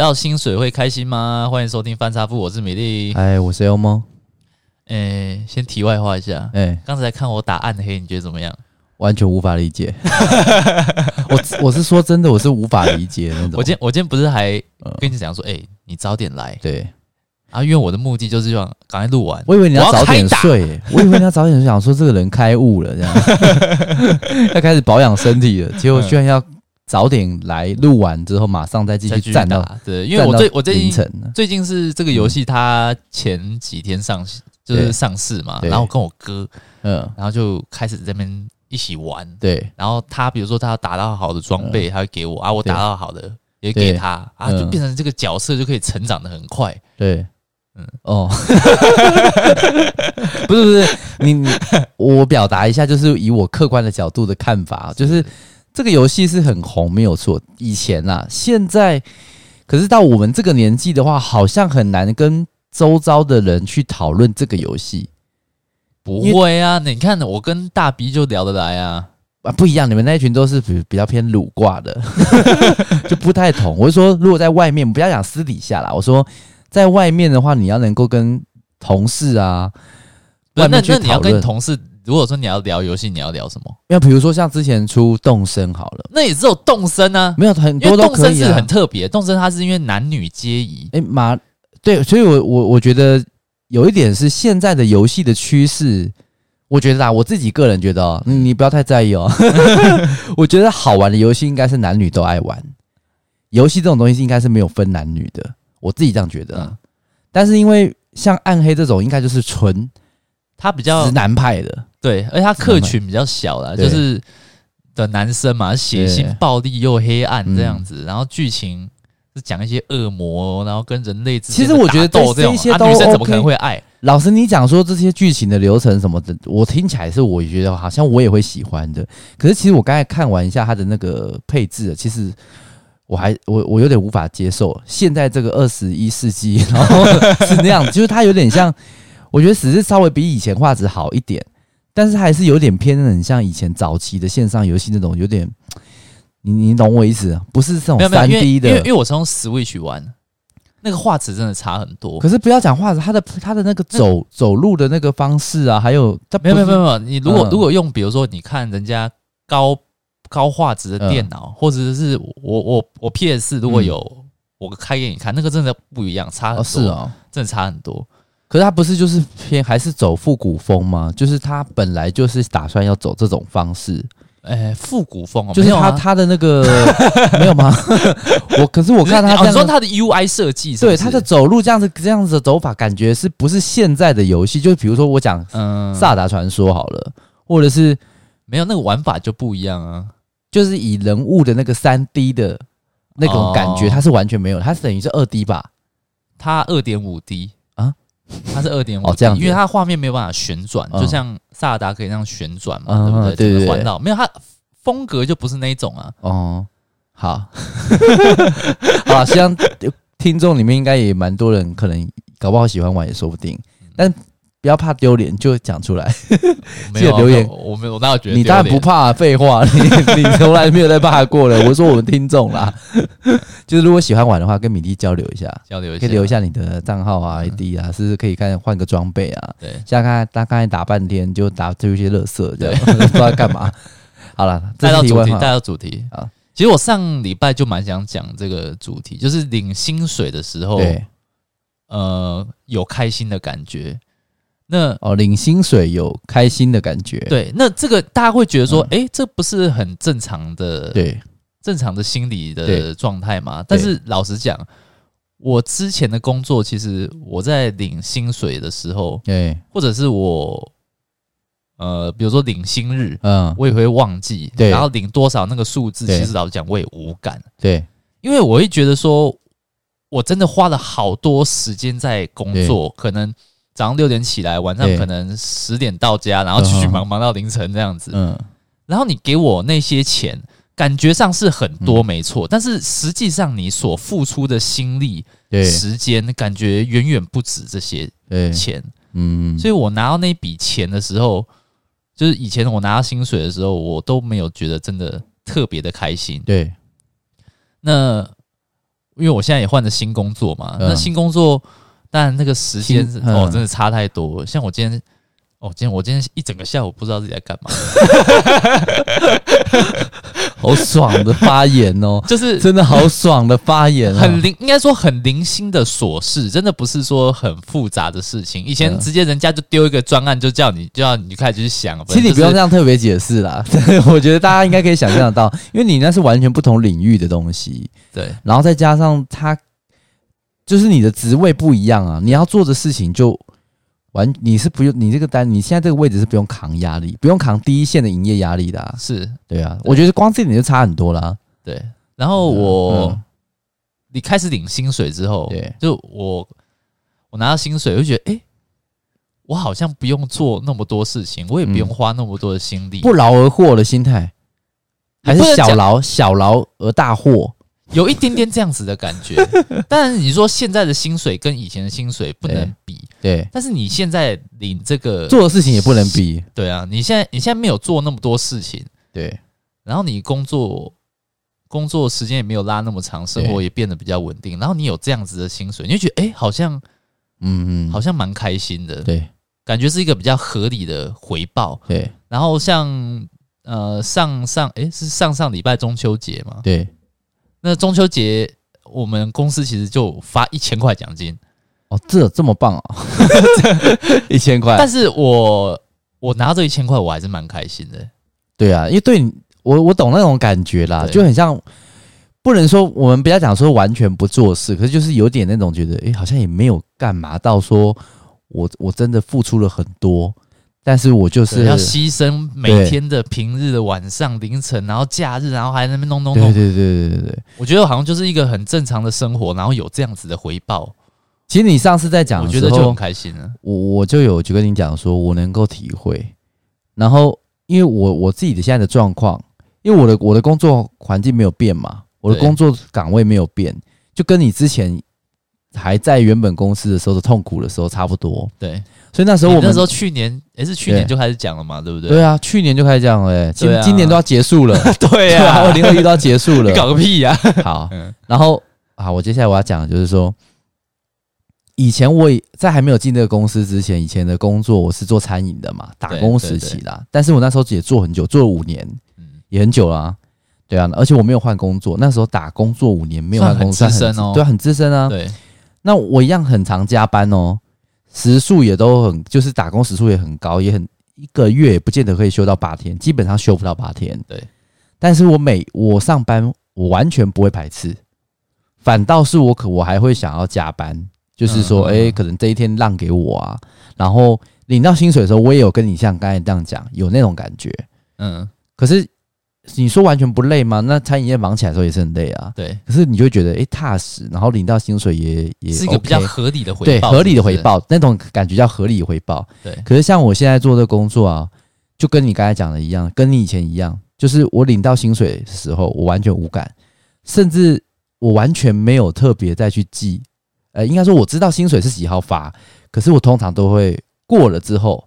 领到薪水会开心吗？欢迎收听翻查富，我是米粒。哎，我是欧猫。哎，先题外话一下。哎，刚才看我打暗黑，你觉得怎么样？完全无法理解。我我是说真的，我是无法理解那种。我今天我今天不是还跟你讲说，哎、嗯，你早点来。对。啊，因为我的目的就是想赶快录完。我以为你要早点睡，我，我以为你要早点想说这个人开悟了，这样 要开始保养身体了，结果居然要。早点来录完之后，马上再继续战斗。对，因为我最我最近最近是这个游戏，它前几天上就是上市嘛，然后跟我哥，嗯，然后就开始在那边一起玩。对，然后他比如说他要打到好的装备，他会给我啊，我打到好的也给他啊，就变成这个角色就可以成长的很快。对，嗯，哦，不是不是，你你我表达一下，就是以我客观的角度的看法，就是。这个游戏是很红，没有错。以前啊，现在可是到我们这个年纪的话，好像很难跟周遭的人去讨论这个游戏。不会啊，你看我跟大 B 就聊得来啊。啊，不一样，你们那一群都是比比较偏鲁挂的，就不太同。我是说，如果在外面，不要讲私底下啦。我说，在外面的话，你要能够跟同事啊，那那你要跟同事。如果说你要聊游戏，你要聊什么？要比如说像之前出动身好了，那也只有动身啊，没有很多都可以啊。动身是很特别，动身它是因为男女皆宜。哎妈，对，所以我我我觉得有一点是现在的游戏的趋势，我觉得啊，我自己个人觉得哦，你不要太在意哦。我觉得好玩的游戏应该是男女都爱玩，游戏这种东西应该是没有分男女的，我自己这样觉得。嗯，但是因为像暗黑这种，应该就是纯，它比较直男派的。对，而且他客群比较小啦，就是的男生嘛，血腥暴力又黑暗这样子，然后剧情是讲一些恶魔，然后跟人类之间的打斗这种，其实我觉得这些都、OK 啊、女生怎么可能会爱？老师，你讲说这些剧情的流程什么的，我听起来是我觉得好像我也会喜欢的。可是其实我刚才看完一下他的那个配置，其实我还我我有点无法接受。现在这个二十一世纪，然后是那样，就是它有点像，我觉得只是稍微比以前画质好一点。但是还是有点偏，很像以前早期的线上游戏那种，有点，你你懂我意思？不是这种三 D 的，因为因为我是用 Switch 玩，那个画质真的差很多。可是不要讲画质，它的它的那个走走路的那个方式啊，还有它没有没有没有，你如果如果用，比如说你看人家高高画质的电脑，或者是我我我 PS 如果有我开给你看，那个真的不一样，差很多，是啊，真的差很多。可是他不是就是偏还是走复古风吗？就是他本来就是打算要走这种方式，哎，复古风哦，就是他他的那个 没有吗？我可是我看他，你说他的 UI 设计，对他的走路这样子这样子的走法，感觉是不是现在的游戏？就是比如说我讲嗯，萨达传说好了，或者是没有那个玩法就不一样啊，就是以人物的那个三 D 的那种感觉，它是完全没有，它是等于是二 D 吧？它二点五 D。它是二点五，哦，这样，因为它画面没有办法旋转，嗯、就像萨尔达可以那样旋转嘛，嗯、对不对？对对对，环绕没有它风格就不是那一种啊。哦，好，好，希望听众里面应该也蛮多人，可能搞不好喜欢玩也说不定，但。不要怕丢脸，就讲出来。没有留言，我没有，我哪有觉得你当然不怕，废话，你 你从来没有在怕过了。我说我们听众啦，就是如果喜欢玩的话，跟米粒交流一下，交流一下，可以留一下你的账号啊、ID 啊，是不是可以看换个装备啊？对，像刚才他刚才打半天就打出一些乐色，这样不知道干嘛。好了，带到主题，带到主题啊。其实我上礼拜就蛮想讲这个主题，就是领薪水的时候，对，呃，有开心的感觉。那哦，领薪水有开心的感觉，对。那这个大家会觉得说，诶、嗯。欸，这不是很正常的，对，正常的心理的状态吗？但是老实讲，我之前的工作，其实我在领薪水的时候，对，或者是我，呃，比如说领薪日，嗯，我也会忘记，对，然后领多少那个数字，其实老实讲，我也无感，对，因为我会觉得说，我真的花了好多时间在工作，可能。早上六点起来，晚上可能十点到家，然后继续忙忙到凌晨这样子。嗯，然后你给我那些钱，感觉上是很多，没错。但是实际上你所付出的心力、时间，感觉远远不止这些钱。嗯，所以我拿到那笔钱的时候，就是以前我拿到薪水的时候，我都没有觉得真的特别的开心。对，那。因为我现在也换了新工作嘛，嗯、那新工作当然那个时间、嗯、哦，真的差太多。像我今天。哦，今天我今天一整个下午不知道自己在干嘛，好爽的发言哦，就是真的好爽的发言，很零，应该说很零星的琐事，真的不是说很复杂的事情。以前直接人家就丢一个专案，就叫你就要你开始去想。其实你不用这样特别解释啦，我觉得大家应该可以想象得到，因为你那是完全不同领域的东西，对，然后再加上他就是你的职位不一样啊，你要做的事情就。完，你是不用你这个单，你现在这个位置是不用扛压力，不用扛第一线的营业压力的、啊，是对啊。对我觉得光这点就差很多了、啊。对，然后我、嗯、你开始领薪水之后，对，就我我拿到薪水，我就觉得，哎、欸，我好像不用做那么多事情，我也不用花那么多的心力，嗯、不劳而获的心态，还是小劳小劳而大获。有一点点这样子的感觉，但是你说现在的薪水跟以前的薪水不能比，对。对，但是你现在领这个做的事情也不能比，对啊。你现在你现在没有做那么多事情，对。然后你工作工作时间也没有拉那么长，生活也变得比较稳定。然后你有这样子的薪水，你就觉得哎、欸，好像嗯嗯，好像蛮开心的，对。感觉是一个比较合理的回报，对。然后像呃上上哎、欸、是上上礼拜中秋节嘛，对。那中秋节，我们公司其实就发一千块奖金哦，这这么棒啊！一千块，但是我我拿这一千块，我还是蛮开心的。对啊，因为对你，我我懂那种感觉啦，就很像，不能说我们不要讲说完全不做事，可是就是有点那种觉得，哎，好像也没有干嘛到说我我真的付出了很多。但是我就是要牺牲每天的平日的晚上凌晨，然后假日，然后还在那边弄弄弄。对对对对对对，我觉得好像就是一个很正常的生活，然后有这样子的回报。其实你上次在讲，我觉得就很开心了。我我就有就跟你讲说，我能够体会。然后因为我我自己的现在的状况，因为我的我的工作环境没有变嘛，我的工作岗位没有变，就跟你之前还在原本公司的时候的痛苦的时候差不多。对。所以那时候我们那时候去年也是去年就开始讲了嘛，对不对？对啊，去年就开始讲了，哎，今今年都要结束了，对啊，二零二一都要结束了，你搞个屁呀！好，然后啊，我接下来我要讲的就是说，以前我在还没有进这个公司之前，以前的工作我是做餐饮的嘛，打工时期啦。但是我那时候也做很久，做了五年，也很久了，对啊，而且我没有换工作，那时候打工做五年没有换工作，资深哦，对，很资深啊。对，那我一样很常加班哦。时数也都很，就是打工时数也很高，也很一个月也不见得可以休到八天，基本上休不到八天。对，但是我每我上班，我完全不会排斥，反倒是我可我还会想要加班，就是说，哎、嗯欸，可能这一天让给我啊，然后领到薪水的时候，我也有跟你像刚才这样讲，有那种感觉，嗯，可是。你说完全不累吗？那餐饮业忙起来的时候也是很累啊。对，可是你就会觉得哎、欸、踏实，然后领到薪水也也、OK，是一个比较合理的回报，对，合理的回报，那种感觉叫合理回报。对，可是像我现在做的工作啊，就跟你刚才讲的一样，跟你以前一样，就是我领到薪水的时候，我完全无感，甚至我完全没有特别再去记。呃，应该说我知道薪水是几号发，可是我通常都会过了之后。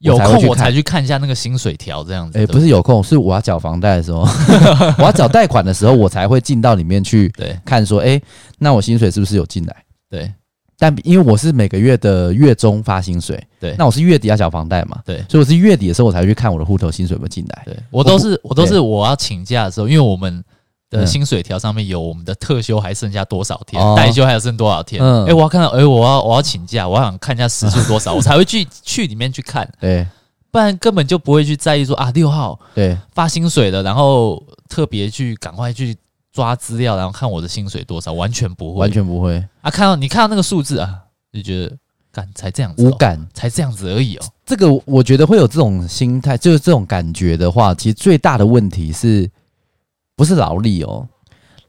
有空我才去看一下那个薪水条，这样子。哎，不是有空，是我要缴房贷的时候，我要缴贷款的时候，我才会进到里面去看，说，哎，那我薪水是不是有进来？对。但因为我是每个月的月中发薪水，对。那我是月底要缴房贷嘛，对。所以我是月底的时候，我才去看我的户头薪水有没有进来。对，我都是我都是我要请假的时候，因为我们。的薪水条上面有我们的特休还剩下多少天，代休还有剩多少天？哎，我要看到，哎，我要我要请假，我想看一下时数多少，我才会去去里面去看。对，不然根本就不会去在意说啊，六号对发薪水了，然后特别去赶快去抓资料，然后看我的薪水多少，完全不会，完全不会啊！看到你看到那个数字啊，就觉得感才这样子，无感才这样子而已哦。这个我觉得会有这种心态，就是这种感觉的话，其实最大的问题是不是劳力哦？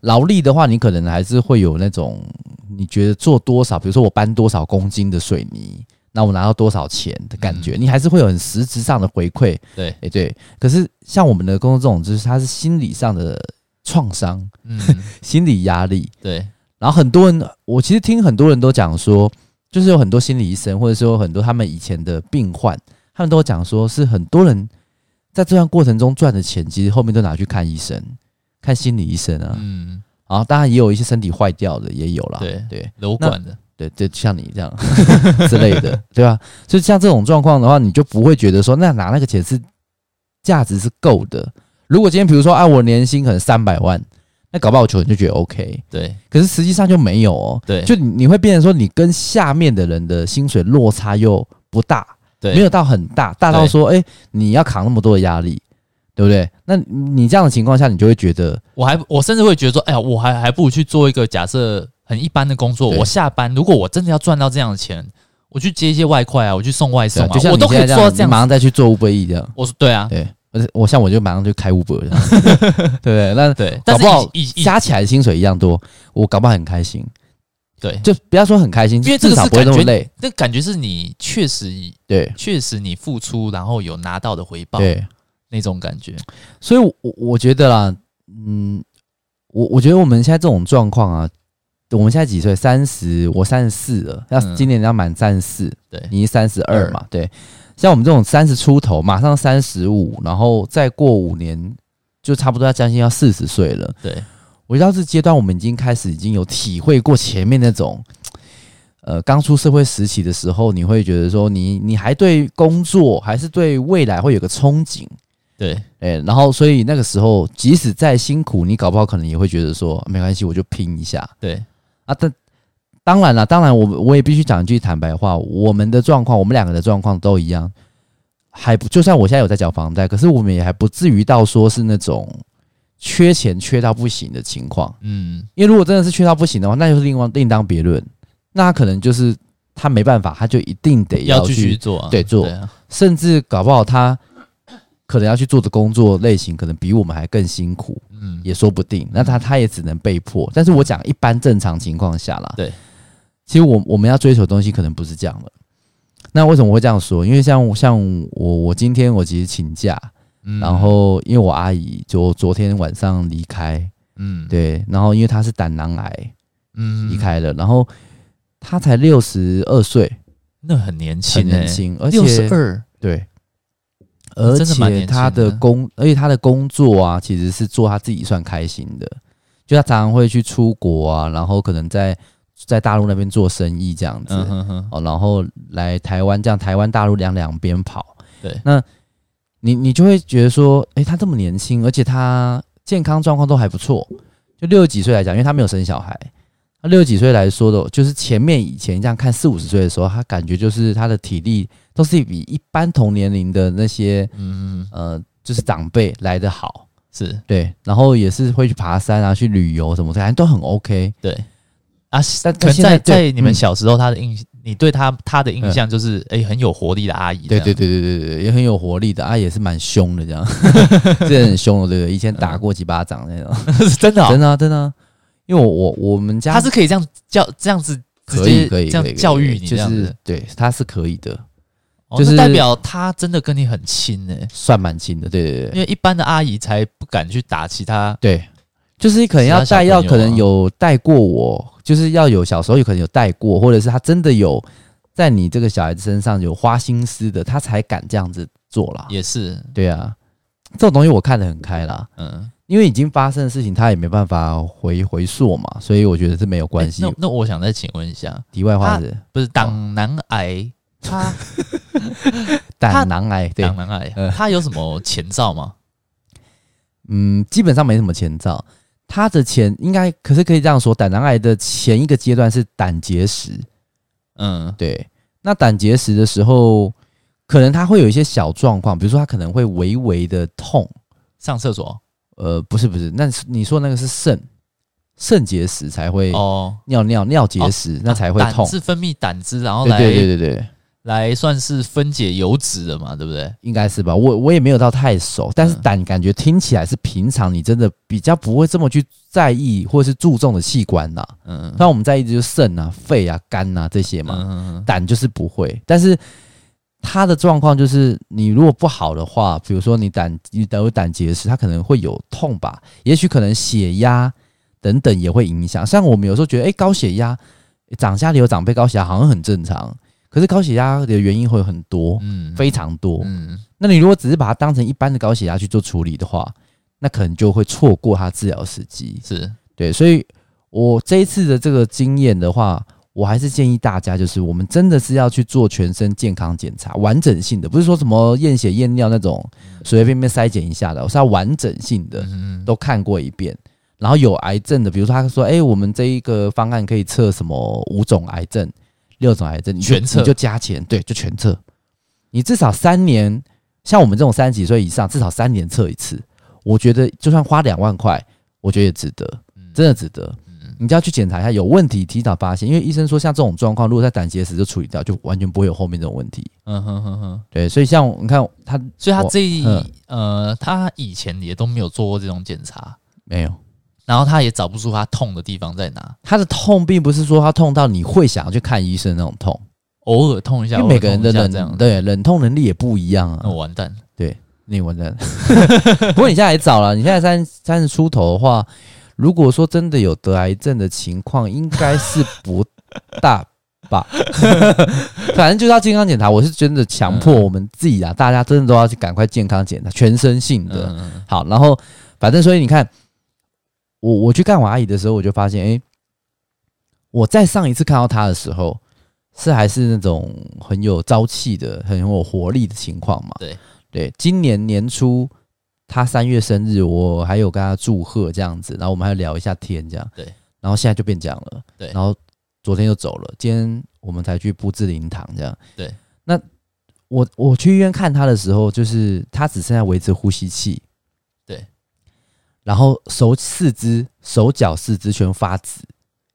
劳力的话，你可能还是会有那种你觉得做多少，比如说我搬多少公斤的水泥，那我拿到多少钱的感觉，嗯、你还是会有很实质上的回馈。对，哎对。可是像我们的工作这种，就是它是心理上的创伤，嗯，心理压力。对。然后很多人，我其实听很多人都讲说，就是有很多心理医生，或者说很多他们以前的病患，他们都讲说是很多人在这段过程中赚的钱，其实后面都拿去看医生。看心理医生啊，嗯，啊，当然也有一些身体坏掉的也有啦。对对，楼管的，对对，像你这样 之类的，对吧？就像这种状况的话，你就不会觉得说，那拿那个钱是价值是够的。如果今天比如说，啊，我年薪可能三百万，那搞不好球员就觉得 OK。对，可是实际上就没有哦。对，就你会变成说，你跟下面的人的薪水落差又不大，对，没有到很大，大到说，哎、欸，你要扛那么多的压力。对不对？那你这样的情况下，你就会觉得，我还我甚至会觉得说，哎呀，我还还不如去做一个假设很一般的工作。我下班，如果我真的要赚到这样的钱，我去接一些外快啊，我去送外送我都可以做到这样，马上再去做 Uber 这样。我说对啊，对，我我像我就马上就开 Uber 对不对？那对，搞不好加起来薪水一样多，我搞不好很开心。对，就不要说很开心，因为至少不会那么累。那感觉是你确实对，确实你付出，然后有拿到的回报。对。那种感觉，所以我，我我觉得啦，嗯，我我觉得我们现在这种状况啊，我们现在几岁？三十，我三十四了，要今年要满三十四，对，你三十二嘛，对，像我们这种三十出头，马上三十五，然后再过五年，就差不多要将近要四十岁了。对，我觉得这阶段，我们已经开始已经有体会过前面那种，呃，刚出社会时期的时候，你会觉得说你，你你还对工作还是对未来会有个憧憬。对，哎，然后所以那个时候，即使再辛苦，你搞不好可能也会觉得说没关系，我就拼一下。对啊，但当然了，当然我我也必须讲一句坦白话，我们的状况，我们两个的状况都一样，还不就算我现在有在缴房贷，可是我们也还不至于到说是那种缺钱缺到不行的情况。嗯，因为如果真的是缺到不行的话，那就是另外另当别论。那他可能就是他没办法，他就一定得要去继续做，对做甚至搞不好他。可能要去做的工作类型，可能比我们还更辛苦，嗯，也说不定。那他他也只能被迫。但是我讲一般正常情况下啦，对，其实我我们要追求的东西可能不是这样的。那为什么我会这样说？因为像像我我今天我其实请假，嗯，然后因为我阿姨就昨天晚上离开，嗯，对，然后因为她是胆囊癌，嗯，离开了，然后她才六十二岁，那很年轻，欸，很年轻，而且六十二，对。而且他的工，而且他的工作啊，其实是做他自己算开心的。就他常常会去出国啊，然后可能在在大陆那边做生意这样子，哦，然后来台湾这样台湾大陆两两边跑。对，那你你就会觉得说，诶，他这么年轻，而且他健康状况都还不错。就六十几岁来讲，因为他没有生小孩，他六十几岁来说的，就是前面以前这样看四五十岁的时候，他感觉就是他的体力。都是比一般同年龄的那些，嗯呃，就是长辈来的好，是对，然后也是会去爬山啊，去旅游什么的，都很 OK。对啊，但可能在在你们小时候，他的印，你对他他的印象就是，哎，很有活力的阿姨。对对对对对对，也很有活力的啊，也是蛮凶的这样，是很凶的，对不对？以前打过几巴掌那种，是 真的，真的真的。因为我我我们家他是可以这样教这样子，可以可以这样教育你，就是对，他是可以的。就是代表他真的跟你很亲诶、欸，算蛮亲的，对对对。因为一般的阿姨才不敢去打其他，对，就是可能要带，要可能有带过我，就是要有小时候有可能有带过，或者是他真的有在你这个小孩子身上有花心思的，他才敢这样子做啦。也是，对啊，这种东西我看得很开啦，嗯，因为已经发生的事情，他也没办法回回溯嘛，所以我觉得是没有关系、欸。那那我想再请问一下，题外话是，不是胆囊癌？他 胆囊癌，对，胆囊癌，他有什么前兆吗？嗯，基本上没什么前兆。他的前应该，可是可以这样说，胆囊癌的前一个阶段是胆结石。嗯，对。那胆结石的时候，可能他会有一些小状况，比如说他可能会微微的痛，上厕所。呃，不是不是，那你说那个是肾。肾结石才会哦，尿尿尿结石那才会痛，是分泌胆汁，然后来对对对对。来算是分解油脂的嘛，对不对？应该是吧。我我也没有到太熟，但是胆感觉听起来是平常你真的比较不会这么去在意或是注重的器官呐。嗯，那我们在意的就是肾啊、肺啊、肝啊这些嘛。嗯嗯，胆就是不会。但是他的状况就是，你如果不好的话，比如说你胆你得有胆结石，他可能会有痛吧，也许可能血压等等也会影响。像我们有时候觉得，哎，高血压，长家里有长辈高血压好像很正常。可是高血压的原因会有很多，嗯，非常多，嗯，那你如果只是把它当成一般的高血压去做处理的话，那可能就会错过它治疗时机。是对，所以我这一次的这个经验的话，我还是建议大家，就是我们真的是要去做全身健康检查，完整性的，不是说什么验血验尿那种随随便便筛检一下的，我是要完整性的，都看过一遍。然后有癌症的，比如说他说，哎，我们这一个方案可以测什么五种癌症、六种癌症，你全测，你就加钱，对，就全测。你至少三年，像我们这种三十几岁以上，至少三年测一次。我觉得就算花两万块，我觉得也值得，真的值得。你就要去检查一下，有问题提早发现，因为医生说像这种状况，如果在胆结石就处理掉，就完全不会有后面这种问题。嗯哼哼哼，对，所以像你看他，所以他这一呃，他以前也都没有做过这种检查，没有，然后他也找不出他痛的地方在哪。他的痛并不是说他痛到你会想要去看医生那种痛，偶尔痛一下，因为每个人的冷这样对忍痛能力也不一样啊。那我完蛋，对，你完蛋。不过你现在也早了，你现在三三十出头的话。如果说真的有得癌症的情况，应该是不大吧。反正就是要健康检查，我是真的强迫我们自己啊，大家真的都要去赶快健康检查，全身性的。好，然后反正所以你看，我我去看我阿姨的时候，我就发现，哎，我在上一次看到她的时候，是还是那种很有朝气的、很有活力的情况嘛。对对，今年年初。他三月生日，我还有跟他祝贺这样子，然后我们还聊一下天这样。对，然后现在就变这样了。对，然后昨天就走了，今天我们才去布置灵堂这样。对，那我我去医院看他的时候，就是他只剩下维持呼吸器。对，然后手四肢、手脚四肢全发紫，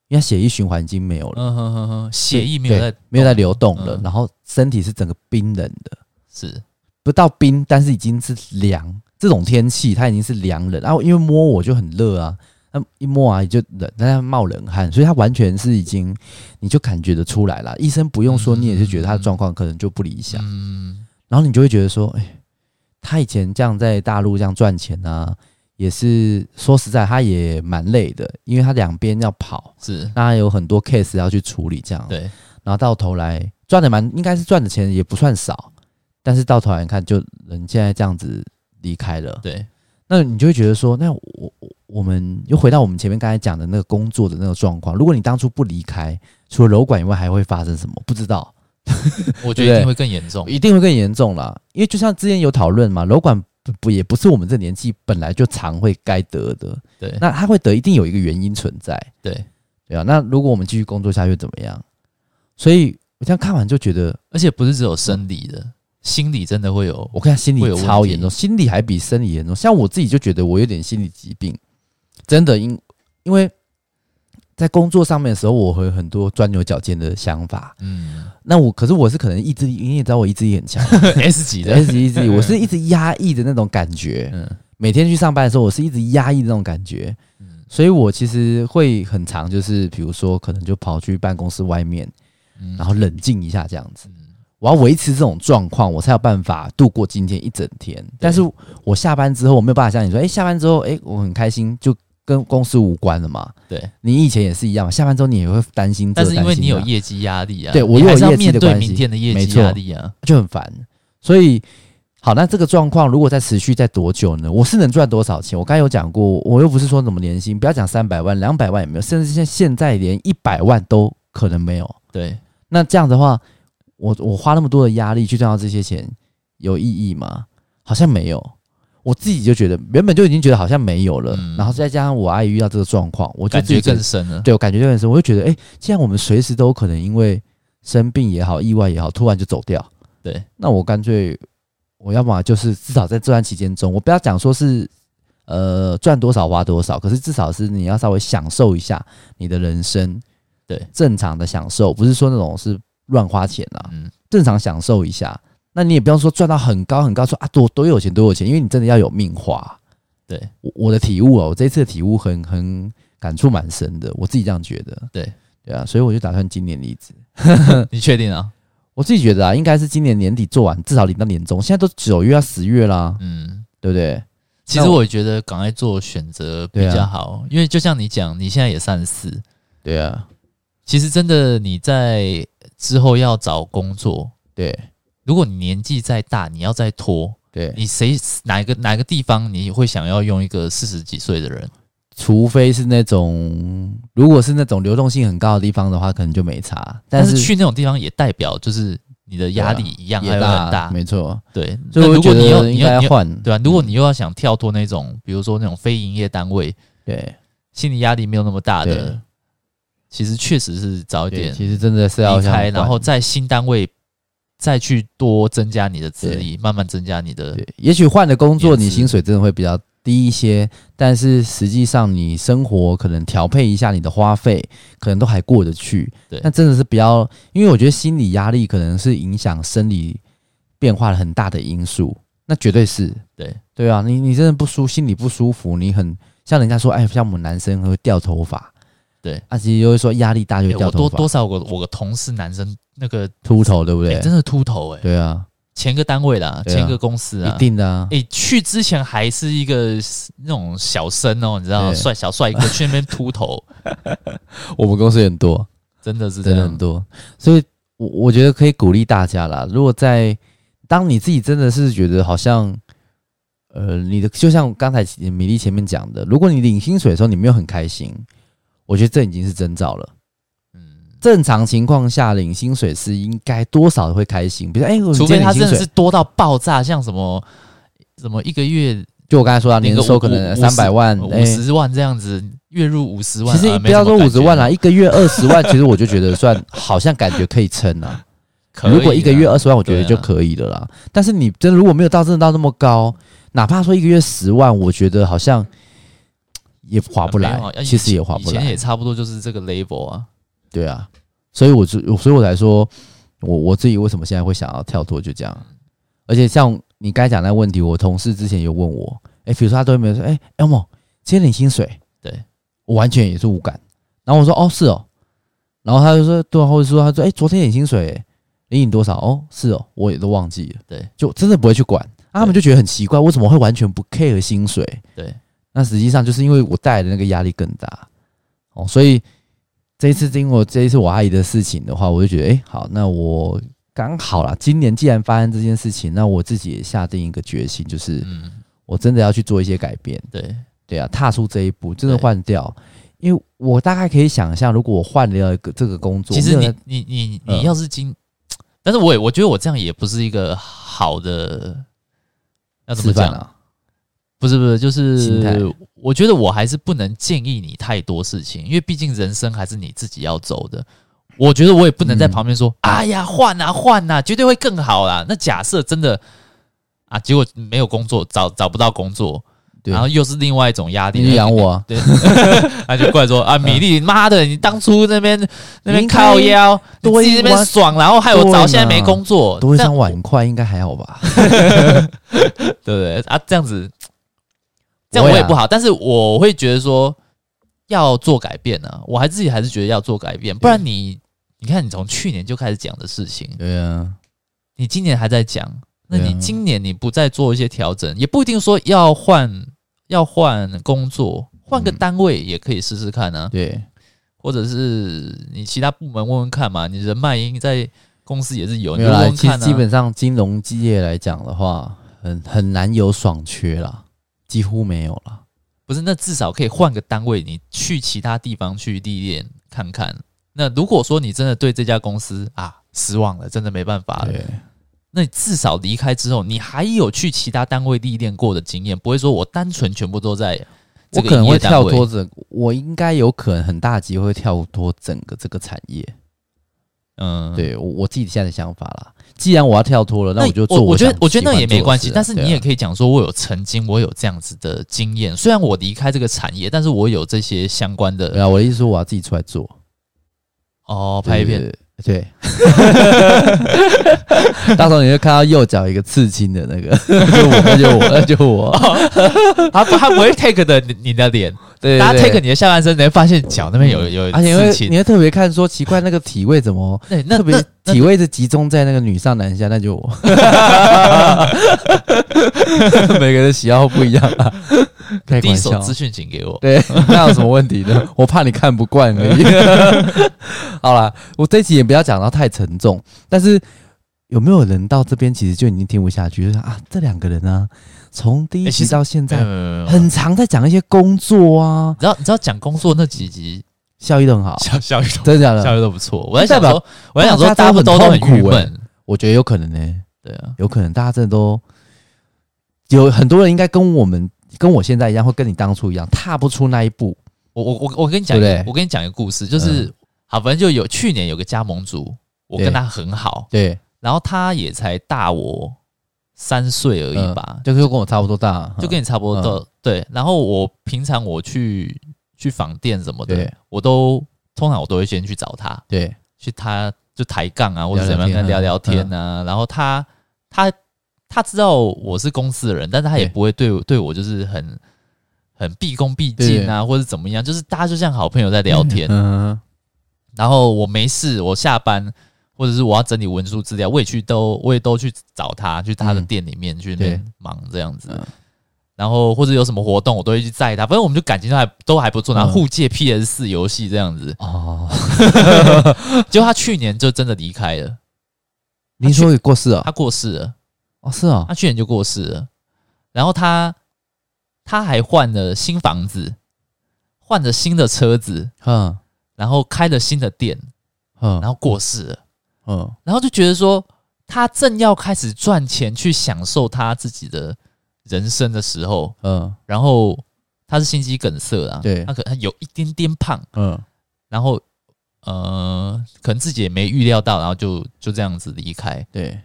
因为血液循环已经没有了。嗯哼哼哼，血液没有在没有在流动了，然后身体是整个冰冷的，是不到冰，但是已经是凉。这种天气，它已经是凉冷，然后因为摸我就很热啊，那一摸啊就冷，但它冒冷汗，所以它完全是已经，你就感觉得出来了。医生不用说，你也是觉得他的状况可能就不理想。嗯，然后你就会觉得说，哎，他以前这样在大陆这样赚钱啊，也是说实在，他也蛮累的，因为他两边要跑，是，那他有很多 case 要去处理，这样对，然后到头来赚的蛮，应该是赚的钱也不算少，但是到头来看，就人现在这样子。离开了，对，那你就会觉得说，那我我们又回到我们前面刚才讲的那个工作的那个状况。如果你当初不离开，除了楼管以外，还会发生什么？不知道。我觉得一定会更严重，一定会更严重啦。因为就像之前有讨论嘛，楼管不不也不是我们这年纪本来就常会该得的。对，那他会得，一定有一个原因存在。对，对啊。那如果我们继续工作下去怎么样？所以我这样看完就觉得，而且不是只有生理的。心理真的会有，我看心理超严重，心理还比生理严重。像我自己就觉得我有点心理疾病，真的因因为在工作上面的时候，我会有很多钻牛角尖的想法。嗯，那我可是我是可能意志力，你也知道我意志力很强，S 级的 S 级意志力，我是 一直压抑的那种感觉。嗯，每天去上班的时候，我是一直压抑的那种感觉。嗯，所以我其实会很长，就是比如说可能就跑去办公室外面，然后冷静一下这样子。我要维持这种状况，我才有办法度过今天一整天。但是我下班之后，我没有办法像你说，哎，下班之后，哎，我很开心，就跟公司无关了嘛。对，你以前也是一样嘛，下班之后你也会担心，但是因为你有业绩压力啊，对我又有业绩的关系，明天的业绩压力啊，就很烦。所以，好，那这个状况如果再持续在多久呢？我是能赚多少钱？我刚才有讲过，我又不是说怎么年薪，不要讲三百万、两百万也没有，甚至现现在连一百万都可能没有。对，那这样的话。我我花那么多的压力去赚到这些钱，有意义吗？好像没有。我自己就觉得原本就已经觉得好像没有了，嗯、然后再加上我阿姨遇到这个状况，我就感觉更深了。对，我感觉就更深，我就觉得，哎、欸，既然我们随时都可能因为生病也好、意外也好，突然就走掉，对，那我干脆，我要么就是至少在这段期间中，我不要讲说是呃赚多少花多少，可是至少是你要稍微享受一下你的人生，对，正常的享受，不是说那种是。乱花钱啊，嗯，正常享受一下。那你也不用说赚到很高很高，说啊多多有钱多有钱，因为你真的要有命花。对，我我的体悟哦，我这次的体悟很很感触蛮深的，我自己这样觉得。对对啊，所以我就打算今年离职。你确定啊？我自己觉得啊，应该是今年年底做完，至少领到年终。现在都九月要十月啦，嗯，对不对？其实我觉得赶快做选择比较好，啊、因为就像你讲，你现在也三十四，对啊。其实真的你在。之后要找工作，对，如果你年纪再大，你要再拖，对，你谁哪一个哪一个地方你会想要用一个四十几岁的人？除非是那种，如果是那种流动性很高的地方的话，可能就没差。但是，去那种地方也代表就是你的压力一样还有很大，没错。对，所以如果你要你要换，对啊，如果你又要想跳脱那种，比如说那种非营业单位，对，心理压力没有那么大的，其实确实是早一点，其实真的是要离开，然后在新单位再去多增加你的资历，慢慢增加你的。对，也许换的工作，你薪水真的会比较。低一些，但是实际上你生活可能调配一下你的花费，可能都还过得去。对，那真的是不要，因为我觉得心理压力可能是影响生理变化很大的因素。那绝对是，对对啊，你你真的不舒心里不舒服，你很像人家说，哎，像我们男生会掉头发，对，而且又会说压力大就会掉头发。多多少我我个同事男生那个秃头，对不对？真的秃头哎，对啊。前个单位啦，前个公司啊，一定的啊。诶，去之前还是一个那种小生哦，你知道，帅小帅哥去那边秃头。我们公司很多，真的是真的很多，所以我我觉得可以鼓励大家啦。如果在当你自己真的是觉得好像，呃，你的就像刚才米粒前面讲的，如果你领薪水的时候你没有很开心，我觉得这已经是征兆了。嗯正常情况下领薪水是应该多少会开心，比如说，哎，除非他真的是多到爆炸，像什么什么一个月，就我刚才说到年收可能三百万、五十万这样子，月入五十万，其实不要说五十万啦，一个月二十万，其实我就觉得算 好像感觉可以撑 啊。如果一个月二十万，我觉得就可以了啦。但是你真的如果没有到真的到那么高，哪怕说一个月十万，我觉得好像也划不来，其实也划不来，以前也差不多就是这个 label 啊。对啊，所以我就，所以我才说，我我自己为什么现在会想要跳脱，就这样。而且像你刚才讲那个问题，我同事之前有问我，哎，比如说他都没有说，哎，Elmo，今天领薪水，对，我完全也是无感。然后我说，哦，是哦。然后他就说，对，或者说他说，哎，昨天领薪水，领你多少？哦，是哦，我也都忘记了。对，就真的不会去管。啊，他们就觉得很奇怪，为什么会完全不 care 薪水？对，那实际上就是因为我带来的那个压力更大。哦，所以。这一次经过这一次我阿姨的事情的话，我就觉得，哎，好，那我刚好啦。今年既然发生这件事情，那我自己也下定一个决心，就是，我真的要去做一些改变。对，对啊，踏出这一步，真的换掉。因为我大概可以想象，如果我换了一个这个工作，其实你你你你要是今，但是我也我觉得我这样也不是一个好的，要怎么讲啊？不是不是，就是我觉得我还是不能建议你太多事情，因为毕竟人生还是你自己要走的。我觉得我也不能在旁边说：“嗯、哎呀，换啊换啊，绝对会更好啦。”那假设真的啊，结果没有工作，找找不到工作，然后又是另外一种压力。你养我、啊，对，那就过来说啊，米粒，妈的，你当初那边那边靠腰，多一那边爽，然后害我找现在没工作，多一张碗筷应该还好吧？对不对啊？这样子。这样我也不好，但是我会觉得说要做改变呢、啊，我还自己还是觉得要做改变，不然你你看你从去年就开始讲的事情，对啊，你今年还在讲，那你今年你不再做一些调整，也不一定说要换要换工作，换个单位也可以试试看呢、啊，对，或者是你其他部门问问看嘛，你人脉应在公司也是有，没有啦，其实基本上金融机业来讲的话，很很难有爽缺啦。几乎没有了，不是？那至少可以换个单位，你去其他地方去历练看看。那如果说你真的对这家公司啊失望了，真的没办法了，那你至少离开之后，你还有去其他单位历练过的经验，不会说我单纯全部都在。我可能会跳脱着，我应该有可能很大机会跳脱整个这个产业。嗯，对我我自己现在的想法啦。既然我要跳脱了，那我就做我。我觉得，我觉得那也没关系。但是你也可以讲说，我有曾经我有这样子的经验。虽然我离开这个产业，但是我有这些相关的。对啊，我的意思说，我要自己出来做。哦，拍一片。对。到时候你会看到右脚一个刺青的那个，就我，那就我，那就我。他不，他不会 take 的你的脸。对，大家 take 你的下半身，你会发现脚那边有有而且。你会特别看说，奇怪那个体位怎么？对，那特别体位是集中在那个女上男下，那就我。每个人的喜好不一样 啊。第一手资讯请给我。对，那有什么问题呢？我怕你看不惯而已。好啦，我这期也不要讲到太沉重，但是有没有人到这边其实就已经听不下去？就是啊，这两个人呢、啊，从第一集到现在，很常在讲一些工作啊。你知道，你知道讲工作那几集效益都很好，效效益真的假的？效益都不错。我在想说，我在想说，大家都很苦闷。我觉得有可能呢、欸，对啊，有可能大家真的都有很多人应该跟我们跟我现在一样，会跟你当初一样，踏不出那一步。我我我我跟你讲，对我跟你讲一个故事，就是、嗯、好，反正就有去年有个加盟主，我跟他很好，对。然后他也才大我三岁而已吧，嗯、就跟我差不多大，就跟你差不多大。嗯、对，然后我平常我去去访店什么的，我都通常我都会先去找他，对，去他就抬杠啊，或者怎么样跟他聊聊天啊。嗯、然后他他他知道我是公司的人，但是他也不会对对我就是很很毕恭毕敬啊，或者怎么样，就是大家就像好朋友在聊天。嗯，然后我没事，我下班。或者是我要整理文书资料，我也去都我也都去找他，去他的店里面去忙这样子。嗯、然后或者有什么活动，我都会去载他。反正我们就感情都还都还不错，然后互借 PS 四游戏这样子。哦，结果他去年就真的离开了。你说也过世了？他过世了。哦，是啊、哦，他去年就过世了。然后他他还换了新房子，换了新的车子，嗯，然后开了新的店，嗯，然后过世了。嗯，然后就觉得说，他正要开始赚钱去享受他自己的人生的时候，嗯，然后他是心肌梗塞啊，对，他可能有一点点胖，嗯，然后呃，可能自己也没预料到，然后就就这样子离开，对。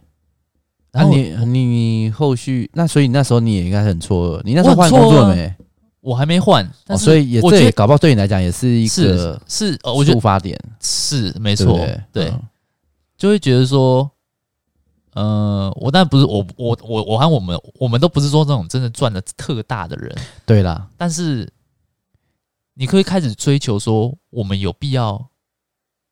然后你你你后续那，所以那时候你也应该很错愕，你那时候换工作了没？我还没换，但是所以也这也搞不好对你来讲也是一个是我觉得触发点，是没错，对。就会觉得说，呃，我但不是我我我我和我们我们都不是说那种真的赚的特大的人，对啦。但是你可以开始追求说，我们有必要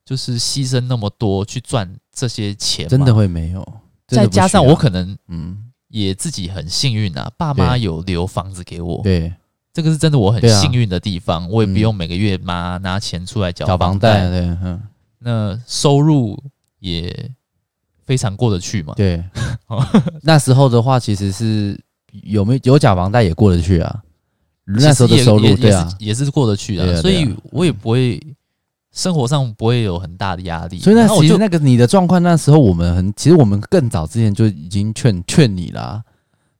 就是牺牲那么多去赚这些钱，真的会没有。再加上我可能嗯。也自己很幸运啊，爸妈有留房子给我，对，这个是真的我很幸运的地方，我也不用每个月妈拿钱出来缴房贷，对，嗯，那收入。也非常过得去嘛？对，那时候的话，其实是有没有有假房贷也过得去啊。那时候的收入，对啊，也是过得去的，所以我也不会生活上不会有很大的压力。所以那其实那个你的状况，那时候我们很，其实我们更早之前就已经劝劝你了。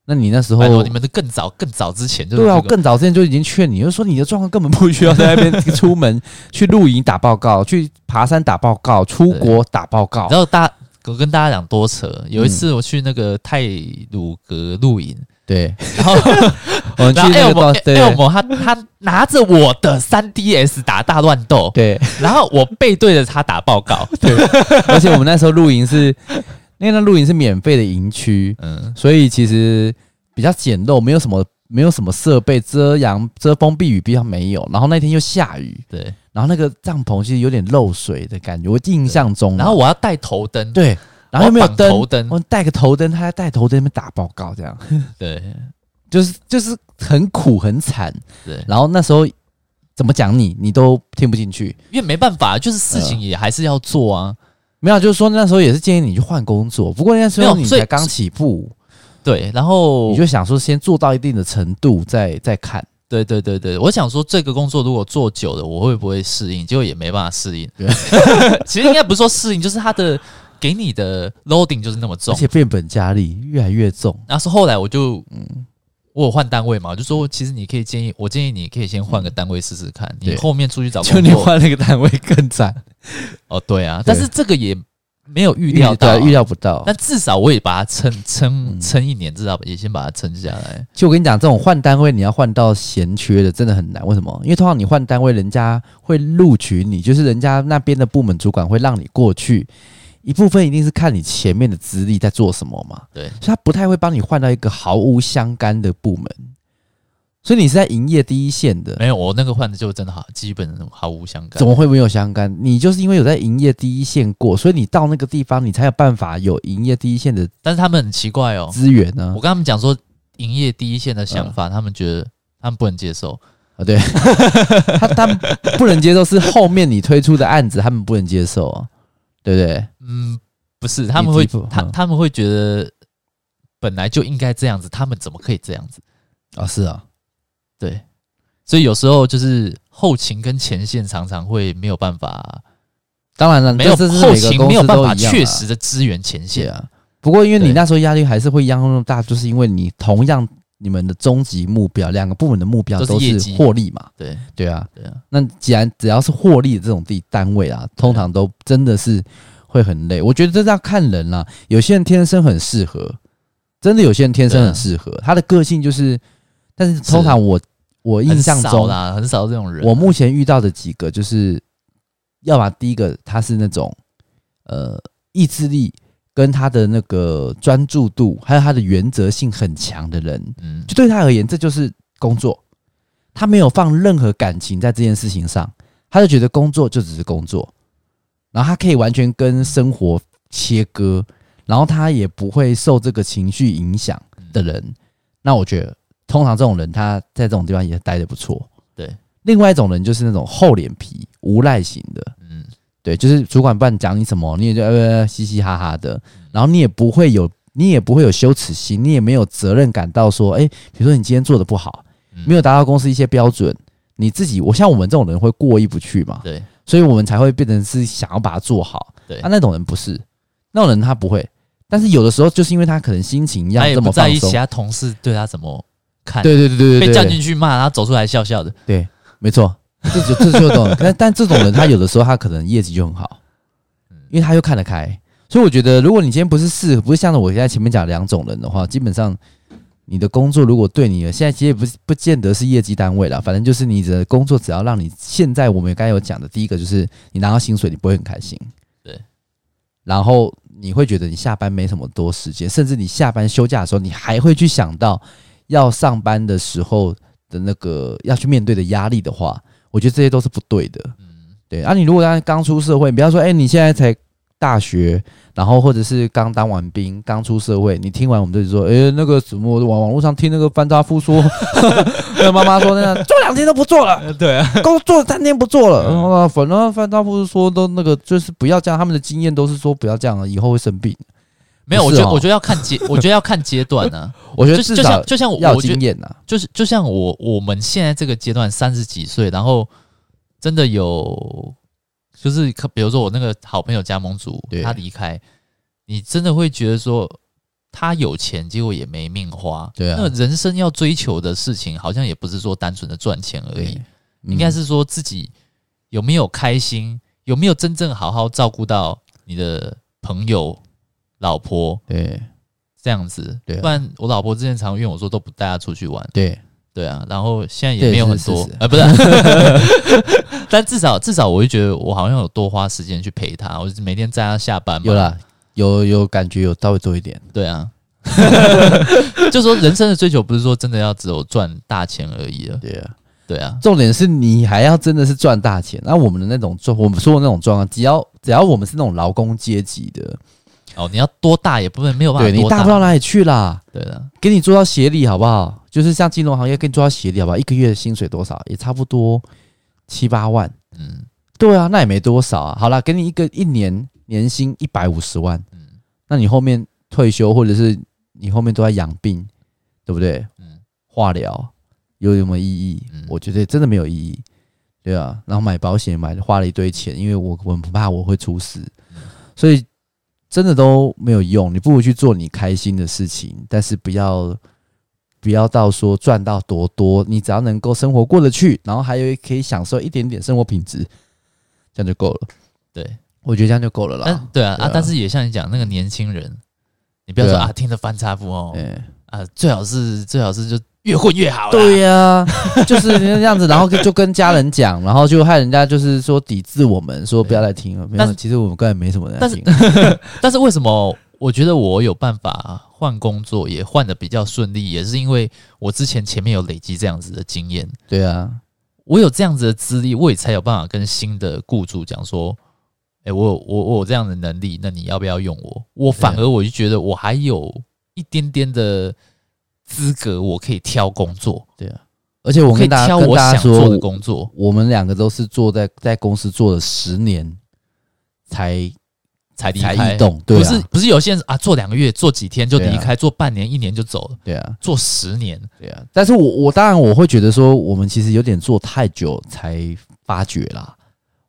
那你那时候，你们的更早更早之前就对啊，更早之前就已经劝你，就说你的状况根本不需要在那边 出门去露营打报告，去爬山打报告，出国打报告。然后大我跟大家讲多扯，有一次我去那个泰鲁阁露营，对，然后 我们去那个对，他他拿着我的三 DS 打大乱斗，对，然后我背对着他打报告，对，而且我们那时候露营是。因为那露营是免费的营区，嗯，所以其实比较简陋，没有什么没有什么设备遮阳、遮风避雨，比较没有。然后那天又下雨，对，然后那个帐篷其实有点漏水的感觉，我印象中。然后我要带头灯，对，然后又没有灯，头灯，我带个头灯，他在带头灯那边打报告，这样，对，就是就是很苦很惨，对。然后那时候怎么讲你，你都听不进去，因为没办法，就是事情也还是要做啊。没有，就是说那时候也是建议你去换工作。不过那时候你才刚起步，对，然后你就想说先做到一定的程度再再看。对对对对，我想说这个工作如果做久了，我会不会适应？结果也没办法适应。对 其实应该不是说适应，就是他的给你的 loading 就是那么重，而且变本加厉，越来越重。然后是后来我就嗯。我有换单位嘛，就说其实你可以建议我建议你可以先换个单位试试看，嗯、你后面出去找工作，就你换那个单位更惨。哦，对啊，对但是这个也没有预料到、啊，预料不到。但至少我也把它撑撑撑一年，至少也先把它撑下来。其实我跟你讲，这种换单位你要换到闲缺的，真的很难。为什么？因为通常你换单位，人家会录取你，就是人家那边的部门主管会让你过去。一部分一定是看你前面的资历在做什么嘛，对，所以他不太会帮你换到一个毫无相干的部门，所以你是在营业第一线的。没有，我那个换的就真的好，基本毫无相干。怎么会没有相干？你就是因为有在营业第一线过，所以你到那个地方，你才有办法有营业第一线的。但是他们很奇怪哦，资源呢？我跟他们讲说营业第一线的想法，嗯、他们觉得他们不能接受啊。对，他他们不能接受是后面你推出的案子，他们不能接受啊。对不对？嗯，不不是，他们会他他们会觉得本来就应该这样子，他们怎么可以这样子啊？是啊，对，所以有时候就是后勤跟前线常常会没有办法。当然了，没有后勤没有办法确实的支援前线啊。不过因为你那时候压力还是会一样那么大，就是因为你同样。你们的终极目标，两个部门的目标都是获利嘛？对对啊，对啊。那既然只要是获利的这种地单位啊，通常都真的是会很累。我觉得这是要看人啦，有些人天生很适合，真的有些人天生很适合，他的个性就是。但是通常我我印象中啊，很少这种人。我目前遇到的几个，就是要么第一个他是那种呃意志力。跟他的那个专注度，还有他的原则性很强的人，嗯，就对他而言，这就是工作。他没有放任何感情在这件事情上，他就觉得工作就只是工作，然后他可以完全跟生活切割，然后他也不会受这个情绪影响的人。那我觉得，通常这种人他在这种地方也待得不错。对，另外一种人就是那种厚脸皮、无赖型的。嗯。对，就是主管不管讲你什么，你也就呃嘻嘻哈哈的，然后你也不会有，你也不会有羞耻心，你也没有责任感到说，哎，比如说你今天做的不好，没有达到公司一些标准，你自己，我像我们这种人会过意不去嘛，对，所以我们才会变成是想要把它做好，对，啊，那种人不是，那种人他不会，但是有的时候就是因为他可能心情一样这么在意其他同事对他怎么看，对对对对对，被叫进去骂，他走出来笑笑的，对，没错。这就这就懂，但但这种人他有的时候他可能业绩就很好，因为他又看得开，所以我觉得如果你今天不是适合，不是像我现在前面讲两种人的话，基本上你的工作如果对你的现在其实也不不见得是业绩单位了，反正就是你的工作只要让你现在我们刚才有讲的第一个就是你拿到薪水你不会很开心，对，然后你会觉得你下班没什么多时间，甚至你下班休假的时候你还会去想到要上班的时候的那个要去面对的压力的话。我觉得这些都是不对的，嗯，对啊，你如果刚刚出社会，不要说，哎，你现在才大学，然后或者是刚当完兵，刚出社会，你听完我们就说，哎，那个什么，我网网络上听那个范大夫说，那个妈妈说，那样 做两天都不做了，对啊，工作三天不做了，然后反正范大夫说都那个就是不要这样，他们的经验都是说不要这样了，以后会生病。没有，我觉得我觉得要看阶，我觉得要看阶段呢。我觉得就像就像我要经验呢，就是就像我我们现在这个阶段三十几岁，然后真的有就是比如说我那个好朋友加盟主他离开，你真的会觉得说他有钱，结果也没命花。对啊，那人生要追求的事情，好像也不是说单纯的赚钱而已，应该是说自己有没有开心，有没有真正好好照顾到你的朋友。老婆，对，这样子，对，不然我老婆之前常约我说都不带她出去玩，对，对啊，然后现在也没有很多，呃，不是，但至少至少我就觉得我好像有多花时间去陪她，我就每天载她下班嘛，有啦，有有感觉有稍微多一点，对啊，就说人生的追求不是说真的要只有赚大钱而已了，对啊，对啊，重点是你还要真的是赚大钱，那我们的那种状，我们说的那种状况，只要只要我们是那种劳工阶级的。哦，你要多大也不能没有办法，对你大不到哪里去啦。对的，给你做到协理好不好？就是像金融行业给你做到协理好不好？一个月的薪水多少？也差不多七八万。嗯，对啊，那也没多少啊。好啦，给你一个一年年薪一百五十万。嗯，那你后面退休或者是你后面都在养病，对不对？嗯，化疗有什么意义？嗯，我觉得真的没有意义。对啊，然后买保险买花了一堆钱，因为我我很怕我会出事，所以。真的都没有用，你不如去做你开心的事情，但是不要不要到说赚到多多，你只要能够生活过得去，然后还有可以享受一点点生活品质，这样就够了。对，我觉得这样就够了啦。但对啊，对啊，啊，但是也像你讲那个年轻人，你不要说啊，啊，听着翻差不哦，啊，最好是最好是就。越混越好。对呀、啊，就是那样子，然后就跟家人讲，然后就害人家就是说抵制我们，说不要再听了。没有，其实我们根本没什么人在听。但是，但是为什么我觉得我有办法换工作，也换的比较顺利，也是因为我之前前面有累积这样子的经验。对啊，我有这样子的资历，我也才有办法跟新的雇主讲说，哎，我有我我有这样的能力，那你要不要用我？我反而我就觉得我还有一点点的。资格我可以挑工作，对啊，而且我可以挑我想做的工作。我们两个都是做在在公司做了十年，才才离开，移动，对啊，不是不是有些人啊，做两个月，做几天就离开，啊、做半年、一年就走了，对啊，做十年，对啊。但是我我当然我会觉得说，我们其实有点做太久才发觉啦。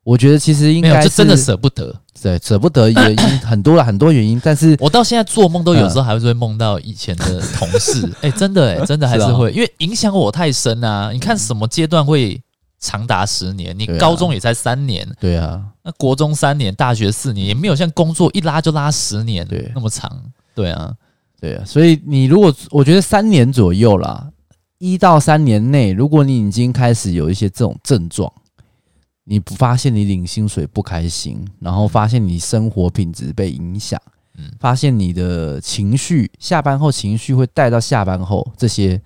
我觉得其实应该是真的舍不得，对，舍不得原因 很多了，很多原因。但是我到现在做梦都有时候还会梦到以前的同事，哎、真的、欸，哎，真的还是会，因为影响我太深啊。你看什么阶段会？长达十年，你高中也才三年，对啊，那国中三年，大学四年，也没有像工作一拉就拉十年，对，那么长，对啊，对啊，所以你如果我觉得三年左右啦，一到三年内，如果你已经开始有一些这种症状，你不发现你领薪水不开心，然后发现你生活品质被影响，嗯，发现你的情绪下班后情绪会带到下班后这些。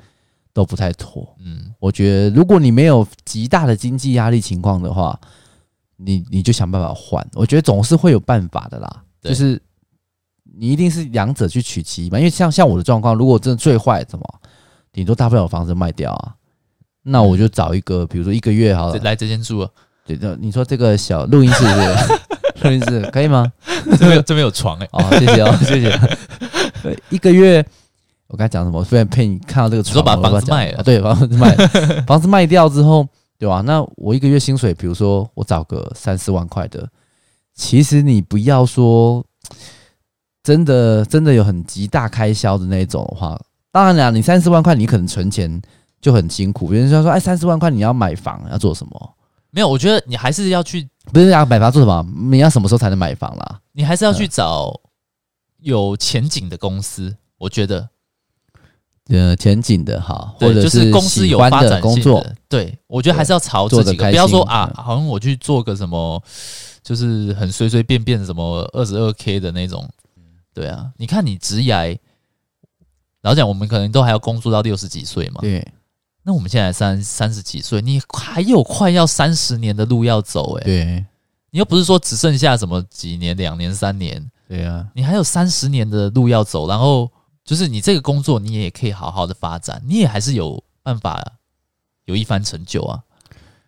都不太妥，嗯，我觉得如果你没有极大的经济压力情况的话，你你就想办法换，我觉得总是会有办法的啦。就是你一定是两者去取其一嘛，因为像像我的状况，如果真的最坏怎么，顶多大不了房子卖掉啊，那我就找一个，比如说一个月好了，来这间住啊。对的，你说这个小录音室是不是？录音室可以吗？这边这边有床哎、欸，哦，谢谢哦，谢谢。对，一个月。我刚才讲什么？我非常骗你看到这个床，说把房子卖了，啊、对，房子卖，房子卖掉之后，对吧？那我一个月薪水，比如说我找个三四万块的，其实你不要说真的，真的有很极大开销的那种的话，当然了，你三四万块，你可能存钱就很辛苦。别人说说，哎，三四万块你要买房，要做什么？没有，我觉得你还是要去，不是要买房做什么？你要什么时候才能买房啦？你还是要去找有前景的公司，我觉得。呃，前景的哈，或者是，是公司有发展工作，对，我觉得还是要朝这几个，不要说啊，好像我去做个什么，就是很随随便便什么二十二 K 的那种，对啊，你看你职涯，老实讲，我们可能都还要工作到六十几岁嘛，对，那我们现在三三十几岁，你还有快要三十年的路要走，哎，对，你又不是说只剩下什么几年、两年、三年，对啊，你还有三十年的路要走，然后。就是你这个工作，你也可以好好的发展，你也还是有办法有一番成就啊。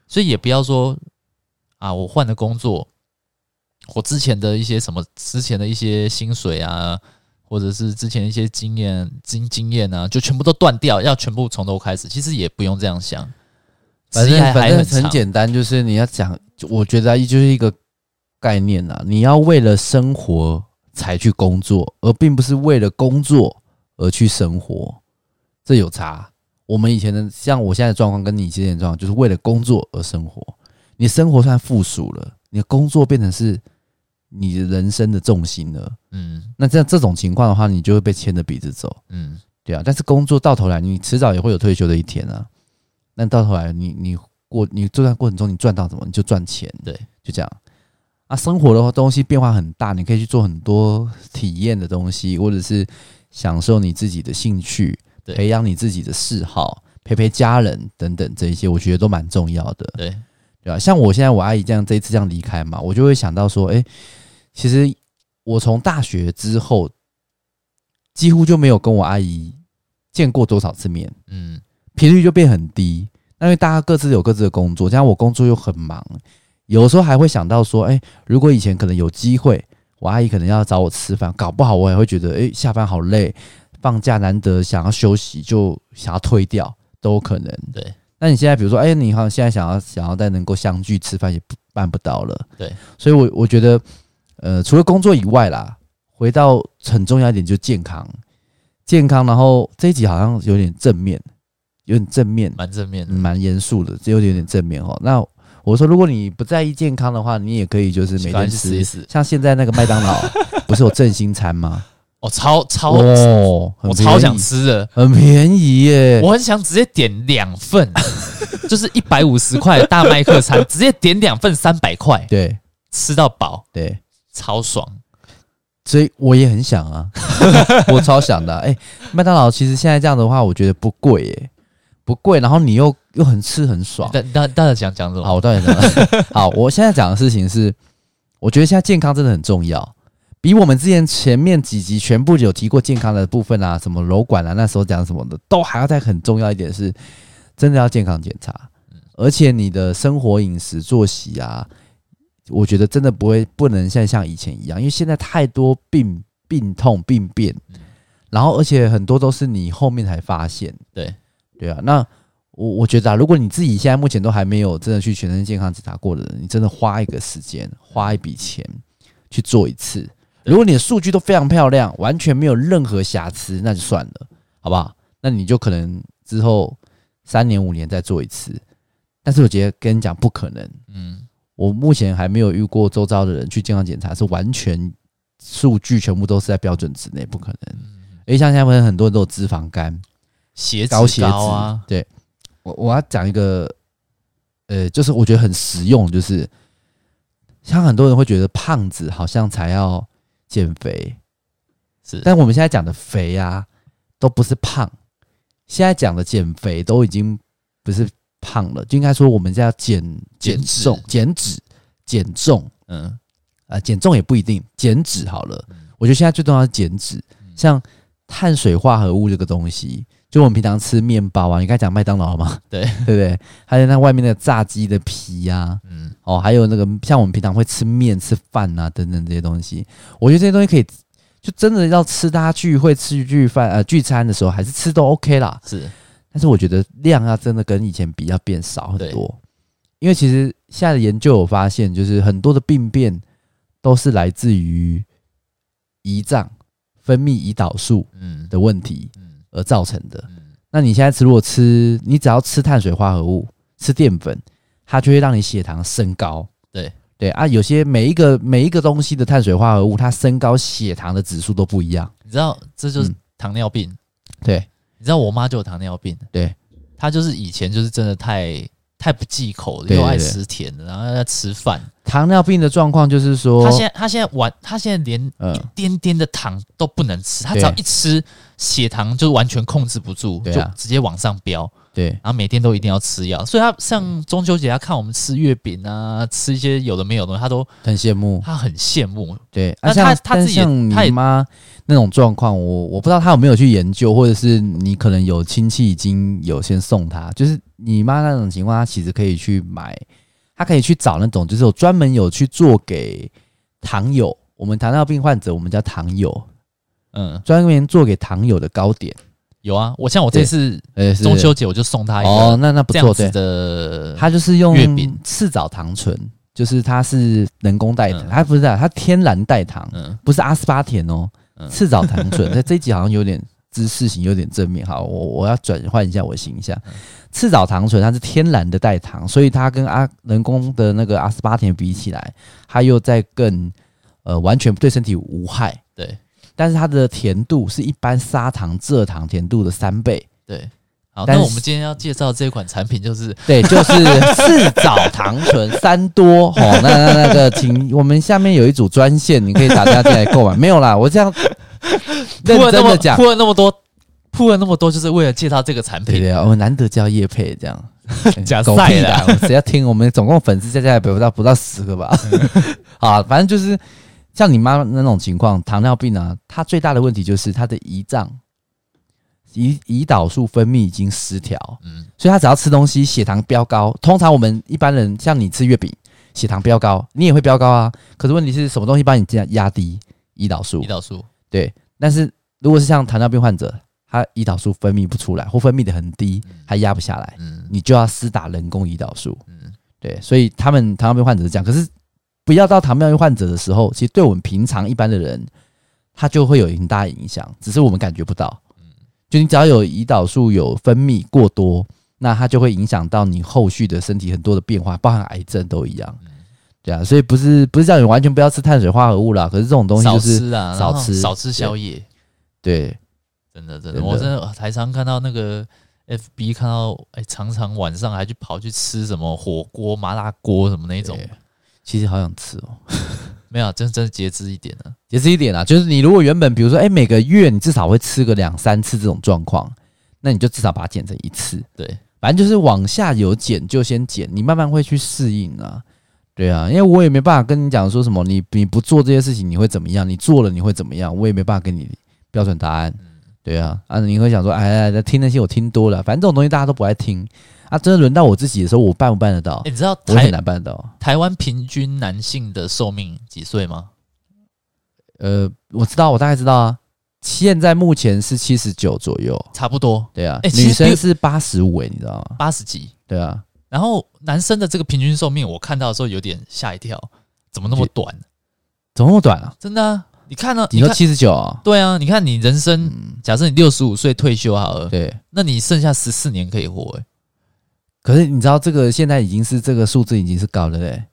所以也不要说啊，我换了工作，我之前的一些什么，之前的一些薪水啊，或者是之前一些经验经经验啊，就全部都断掉，要全部从头开始。其实也不用这样想，反正反正很简单，就是你要讲，我觉得就是一个概念啊，你要为了生活才去工作，而并不是为了工作。而去生活，这有差。我们以前的，像我现在的状况，跟你之前的状况，就是为了工作而生活。你生活算附属了，你的工作变成是你的人生的重心了。嗯，那这样这种情况的话，你就会被牵着鼻子走。嗯，对啊。但是工作到头来，你迟早也会有退休的一天啊。那到头来你，你你过你这段过程中，你赚到什么，你就赚钱。对，就这样。啊，生活的话，东西变化很大，你可以去做很多体验的东西，或者是。享受你自己的兴趣，培养你自己的嗜好，陪陪家人等等，这一些我觉得都蛮重要的。对，对吧？像我现在我阿姨这样这一次这样离开嘛，我就会想到说，诶，其实我从大学之后几乎就没有跟我阿姨见过多少次面，嗯，频率就变很低。那因为大家各自有各自的工作，加上我工作又很忙，有时候还会想到说，诶，如果以前可能有机会。我阿姨可能要找我吃饭，搞不好我也会觉得，诶、欸，下班好累，放假难得，想要休息，就想要推掉，都有可能。对，那你现在比如说，哎、欸，你好像现在想要想要再能够相聚吃饭，也不办不到了。对，所以我，我我觉得，呃，除了工作以外啦，回到很重要一点就是健康，健康。然后这一集好像有点正面，有点正面，蛮正面，蛮严肃的，这有点点正面哦。那。我说，如果你不在意健康的话，你也可以就是每天吃，像现在那个麦当劳 不是有振兴餐吗？哦，超超哦，我超想吃的，很便宜耶！我很想直接点两份，就是一百五十块大麦克餐，直接点两份三百块，对，吃到饱，对，超爽。所以我也很想啊，我超想的。哎，麦当劳其实现在这样的话，我觉得不贵耶。不贵，然后你又又很吃很爽。大大大家讲讲什么？好，我到底讲。好，我现在讲的事情是，我觉得现在健康真的很重要，比我们之前前面几集全部有提过健康的部分啊，什么柔管啊，那时候讲什么的，都还要再很重要一点是，真的要健康检查，而且你的生活饮食作息啊，我觉得真的不会不能像像以前一样，因为现在太多病病痛病变，然后而且很多都是你后面才发现。对对啊，那我我觉得啊，如果你自己现在目前都还没有真的去全身健康检查过的人，你真的花一个时间，花一笔钱去做一次。如果你的数据都非常漂亮，完全没有任何瑕疵，那就算了，好不好？那你就可能之后三年五年再做一次。但是我觉得跟你讲不可能，嗯，我目前还没有遇过周遭的人去健康检查是完全数据全部都是在标准值内，不可能。因为像现在很多人都有脂肪肝、血高血脂啊，对，我我要讲一个，呃，就是我觉得很实用，就是像很多人会觉得胖子好像才要。减肥是，但我们现在讲的肥啊，都不是胖。现在讲的减肥都已经不是胖了，就应该说我们是要减减重、减脂、减重。嗯，啊，减重也不一定，减脂好了。我觉得现在最重要是减脂，像碳水化合物这个东西。就我们平常吃面包啊，你刚才讲麦当劳嘛，对 对不对？还有那外面的炸鸡的皮呀、啊，嗯，哦，还有那个像我们平常会吃面、吃饭啊等等这些东西，我觉得这些东西可以，就真的要吃，大家聚会吃聚饭呃聚餐的时候还是吃都 OK 啦。是，但是我觉得量要真的跟以前比要变少很多，因为其实现在的研究有发现，就是很多的病变都是来自于胰脏分泌胰岛素嗯的问题。嗯而造成的。那你现在吃，如果吃，你只要吃碳水化合物、吃淀粉，它就会让你血糖升高。对对啊，有些每一个每一个东西的碳水化合物，它升高血糖的指数都不一样。你知道，这就是糖尿病。嗯、对，你知道我妈就有糖尿病。对，她就是以前就是真的太太不忌口了，又爱吃甜的，然后要吃饭。糖尿病的状况就是说，她现在她现在完，她现在连一点点的糖都不能吃，她只要一吃。血糖就完全控制不住，就直接往上飙。对，然后每天都一定要吃药，所以他像中秋节，他看我们吃月饼啊，吃一些有的没有的东西，他都很羡慕，他很羡慕。对，那他他自己像你妈那种状况，我我不知道他有没有去研究，或者是你可能有亲戚已经有先送他，就是你妈那种情况，他其实可以去买，他可以去找那种，就是有专门有去做给糖友，我们糖尿病患者，我们叫糖友。嗯，专门做给糖友的糕点有啊，我像我这次呃中秋节我就送他一个哦，那那不错对的，他就是用月饼赤藻糖醇，就是它是人工代糖，它不是啊，它天然代糖，不是阿斯巴甜哦，赤藻糖醇。在 这一集好像有点知识型，有点正面，好，我我要转换一下我的形象。赤藻糖醇它是天然的代糖，所以它跟阿人工的那个阿斯巴甜比起来，它又在更呃完全对身体无害，对。但是它的甜度是一般砂糖、蔗糖甜度的三倍。对，好，那我们今天要介绍这款产品就是，对，就是赤藻糖醇三多。哦，那那那个，请我们下面有一组专线，你可以打电话进来购买。没有啦，我这样认真的讲，铺了那么多，铺了那么多，就是为了介绍这个产品。对对啊，我们难得叫叶配这样，讲狗屁的，谁要听？我们总共粉丝加起来不到不到十个吧？啊，反正就是。像你妈那种情况，糖尿病啊，它最大的问题就是它的胰脏胰胰岛素分泌已经失调，嗯，所以它只要吃东西，血糖飙高。通常我们一般人像你吃月饼，血糖飙高，你也会飙高啊。可是问题是什么东西帮你这样压低胰岛素？胰岛素对。但是如果是像糖尿病患者，他胰岛素分泌不出来，或分泌的很低，还压不下来，嗯，你就要施打人工胰岛素，嗯，对。所以他们糖尿病患者是这样，可是。不要到糖尿病患者的时候，其实对我们平常一般的人，他就会有很大影响，只是我们感觉不到。嗯，就你只要有胰岛素有分泌过多，那它就会影响到你后续的身体很多的变化，包含癌症都一样。嗯，对啊，所以不是不是叫你完全不要吃碳水化合物啦，可是这种东西就是少吃啊，少吃 少吃宵夜。对，真的真的，我真的台常看到那个 FB 看到，哎，常常晚上还去跑去吃什么火锅、麻辣锅什么那种。其实好想吃哦，没有，真真节制一点呢，节制一点啊。就是你如果原本比如说，哎，每个月你至少会吃个两三次这种状况，那你就至少把它减成一次。对，反正就是往下有减就先减，你慢慢会去适应啊。对啊，因为我也没办法跟你讲说什么，你你不做这些事情你会怎么样，你做了你会怎么样，我也没办法给你标准答案。对啊，啊，你会想说，哎，听那些我听多了，反正这种东西大家都不爱听。啊，真的轮到我自己的时候，我办不办得到？欸、你知道我很难办得到。台湾平均男性的寿命几岁吗？呃，我知道，我大概知道啊。现在目前是七十九左右，差不多。对啊，欸、女生是八十五，哎，你知道吗？八十几。对啊。然后男生的这个平均寿命，我看到的时候有点吓一跳，怎么那么短？怎么那么短啊？真的啊？你看呢？你说七十九啊？对啊，你看你人生，嗯、假设你六十五岁退休好了，对，那你剩下十四年可以活，欸，哎。可是你知道这个现在已经是这个数字已经是高了嘞，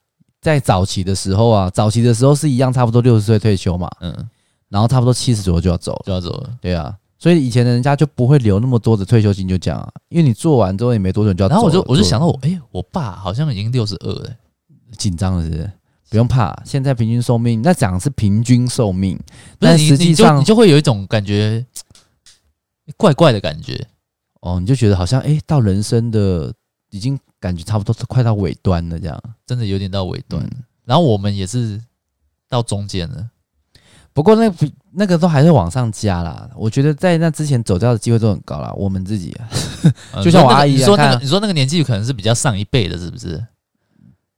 在早期的时候啊，早期的时候是一样，差不多六十岁退休嘛，嗯，然后差不多七十左右就要走，就要走了，对啊，所以以前的人家就不会留那么多的退休金，就讲啊，因为你做完之后也没多久就要走。然后我就我就想到我，哎、欸，我爸好像已经六十二了，紧张了是不是？不用怕，现在平均寿命那讲的是平均寿命，但实际上你，你就会有一种感觉怪怪的感觉。哦，你就觉得好像哎、欸，到人生的。已经感觉差不多都快到尾端了，这样真的有点到尾端。嗯、然后我们也是到中间了，不过那、那个都还是往上加啦。我觉得在那之前走掉的机会都很高啦。我们自己、啊，就像我阿姨、啊，你说那个，你说那个年纪可能是比较上一辈的，是不是？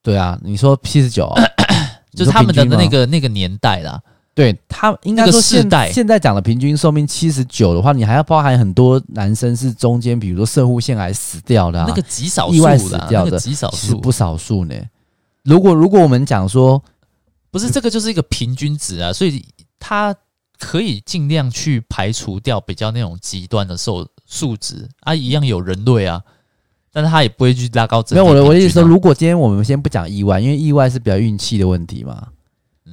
对啊，你说七十九，就是他们的那个那个年代啦。对他应该说现代现在讲的平均寿命七十九的话，你还要包含很多男生是中间，比如说射护腺癌死掉的、啊，那个极少数意外死掉的极少数不少数呢。如果如果我们讲说不是这个，就是一个平均值啊，所以它可以尽量去排除掉比较那种极端的数数值啊，一样有人类啊，但是他也不会去拉高整体、啊。没有我的我的意思说，如果今天我们先不讲意外，因为意外是比较运气的问题嘛。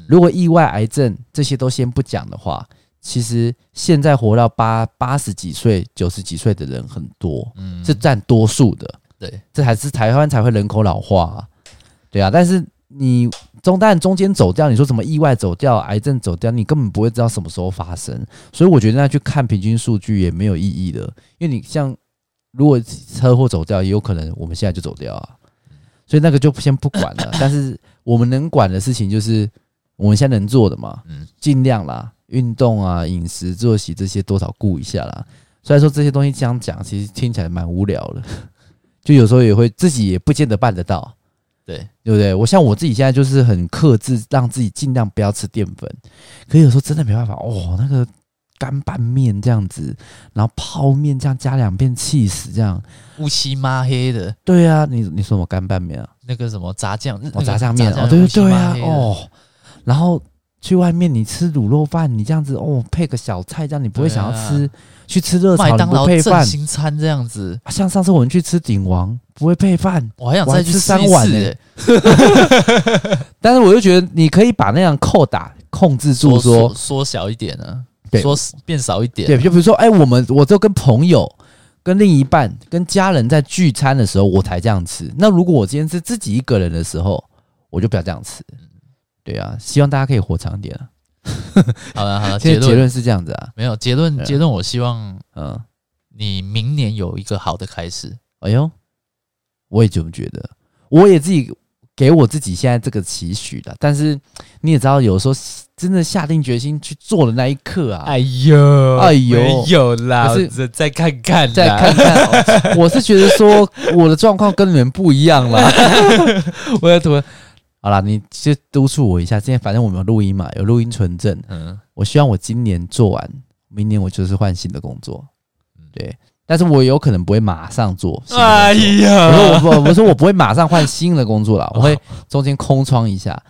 如果意外、癌症这些都先不讲的话，其实现在活到八八十几岁、九十几岁的人很多，嗯，是占多数的。对，这还是台湾才会人口老化啊，对啊。但是你中但中间走掉，你说什么意外走掉、癌症走掉，你根本不会知道什么时候发生。所以我觉得那去看平均数据也没有意义的，因为你像如果车祸走掉，也有可能我们现在就走掉啊。所以那个就先不管了。但是我们能管的事情就是。我们现在能做的嘛，嗯，尽量啦，运动啊、饮食、作息这些多少顾一下啦。虽然说这些东西这样讲，其实听起来蛮无聊的，就有时候也会自己也不见得办得到，对对不对？我像我自己现在就是很克制，让自己尽量不要吃淀粉。可有时候真的没办法哦，那个干拌面这样子，然后泡面这样加两片气死这样乌漆抹黑的。对啊，你你说什么干拌面啊？那个什么炸酱，哦，炸酱面哦，对对对啊，哦。然后去外面，你吃卤肉饭，你这样子哦，配个小菜，这样你不会想要吃。啊、去吃热炒，麦当劳配饭，新餐这样子。像上次我们去吃鼎王，不会配饭，我还想再去吃三碗呢、欸。但是我就觉得你可以把那样扣打控制住说，说缩小一点呢、啊，对，缩变少一点、啊。对，就比如说，哎，我们我就跟朋友、跟另一半、跟家人在聚餐的时候，我才这样吃。那如果我今天是自己一个人的时候，我就不要这样吃。对啊，希望大家可以活长一点啊。好了好了，结论结论是这样子啊，没有结论结论，我希望嗯，你明年有一个好的开始。哎呦，我也这么觉得，我也自己给我自己现在这个期许的。但是你也知道，有时候真的下定决心去做的那一刻啊，哎呦哎呦，没有啦，是再看看再看看。我是觉得说我的状况跟你们不一样啦。我要怎么？好啦，你就督促我一下。今天反正我们有录音嘛，有录音存证。嗯，我希望我今年做完，明年我就是换新的工作。对，但是我有可能不会马上做。哎呀，我说我不，我说我不会马上换新的工作了，我会中间空窗一下，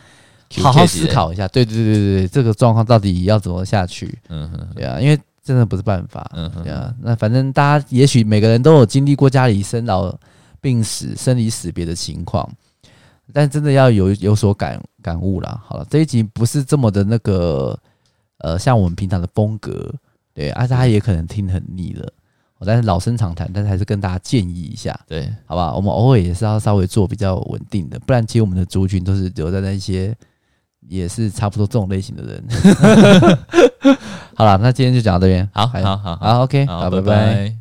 好好思考一下。对对对对对，这个状况到底要怎么下去？嗯哼，对啊，因为真的不是办法。嗯哼，对啊，那反正大家也许每个人都有经历过家里生老病死、生离死别的情况。但真的要有有所感感悟啦。好了，这一集不是这么的那个，呃，像我们平常的风格，对，而、啊、且他也可能听很腻了。但是老生常谈，但是还是跟大家建议一下，对，好吧？我们偶尔也是要稍微做比较稳定的，不然其实我们的族群都是留在那些也是差不多这种类型的人。好了，那今天就讲到这边，好，好，好，好，好，OK，好，拜拜。拜拜。